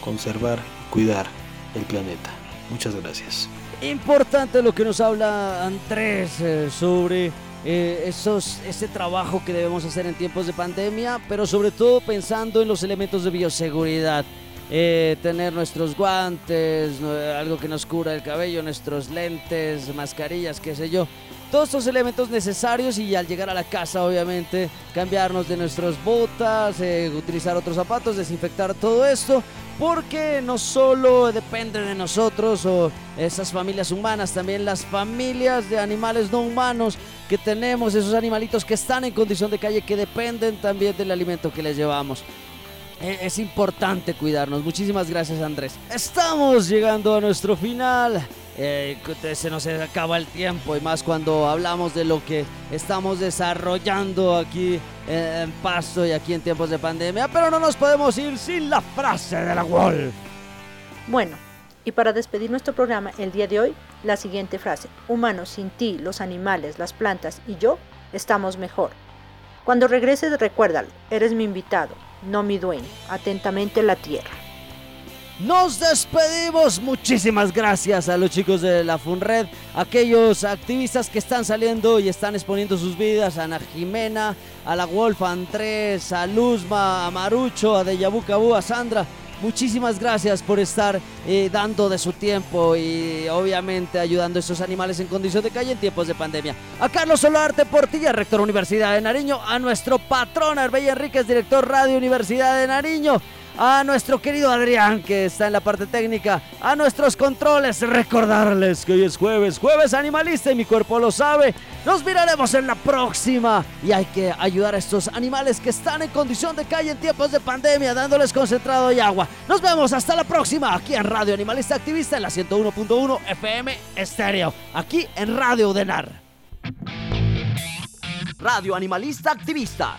[SPEAKER 5] conservar y cuidar el planeta. Muchas gracias.
[SPEAKER 1] Importante lo que nos habla Andrés eh, sobre eh, esos, ese trabajo que debemos hacer en tiempos de pandemia, pero sobre todo pensando en los elementos de bioseguridad. Eh, tener nuestros guantes, algo que nos cubra el cabello, nuestros lentes, mascarillas, qué sé yo todos estos elementos necesarios y al llegar a la casa obviamente cambiarnos de nuestras botas, eh, utilizar otros zapatos, desinfectar todo esto, porque no solo depende de nosotros o esas familias humanas, también las familias de animales no humanos que tenemos, esos animalitos que están en condición de calle, que dependen también del alimento que les llevamos. E, es importante cuidarnos. Muchísimas gracias Andrés. Estamos llegando a nuestro final. Eh, se nos acaba el tiempo y más cuando hablamos de lo que estamos desarrollando aquí en Pasto y aquí en tiempos de pandemia, pero no nos podemos ir sin la frase de la Wolf.
[SPEAKER 2] Bueno, y para despedir nuestro programa el día de hoy, la siguiente frase, humanos sin ti, los animales, las plantas y yo, estamos mejor. Cuando regreses recuérdalo, eres mi invitado, no mi dueño, atentamente la tierra.
[SPEAKER 1] nos despedimos. Muchísimas gracias a los chicos de la FUNRED, aquellos activistas que están saliendo y están exponiendo sus vidas, a Ana Jimena, a la Wolf, a Andrés, a Luzma, a Marucho, a Deyabu Cabu, a Sandra. Muchísimas gracias por estar eh, dando de su tiempo y obviamente ayudando a esos animales en condición de calle en tiempos de pandemia. A Carlos Solarte Portilla, rector Universidad de Nariño, a nuestro patrón Arbella Enríquez, director Radio Universidad de Nariño, a nuestro querido Adrián que está en la parte técnica, a nuestros controles, recordarles que hoy es jueves, jueves animalista y mi cuerpo lo sabe. Nos miraremos en la próxima y hay que ayudar a estos animales que están en condición de calle en tiempos de pandemia, dándoles concentrado y agua. Nos vemos hasta la próxima aquí en Radio Animalista Activista en la 101.1 FM Estéreo, aquí en Radio Denar. Radio Animalista Activista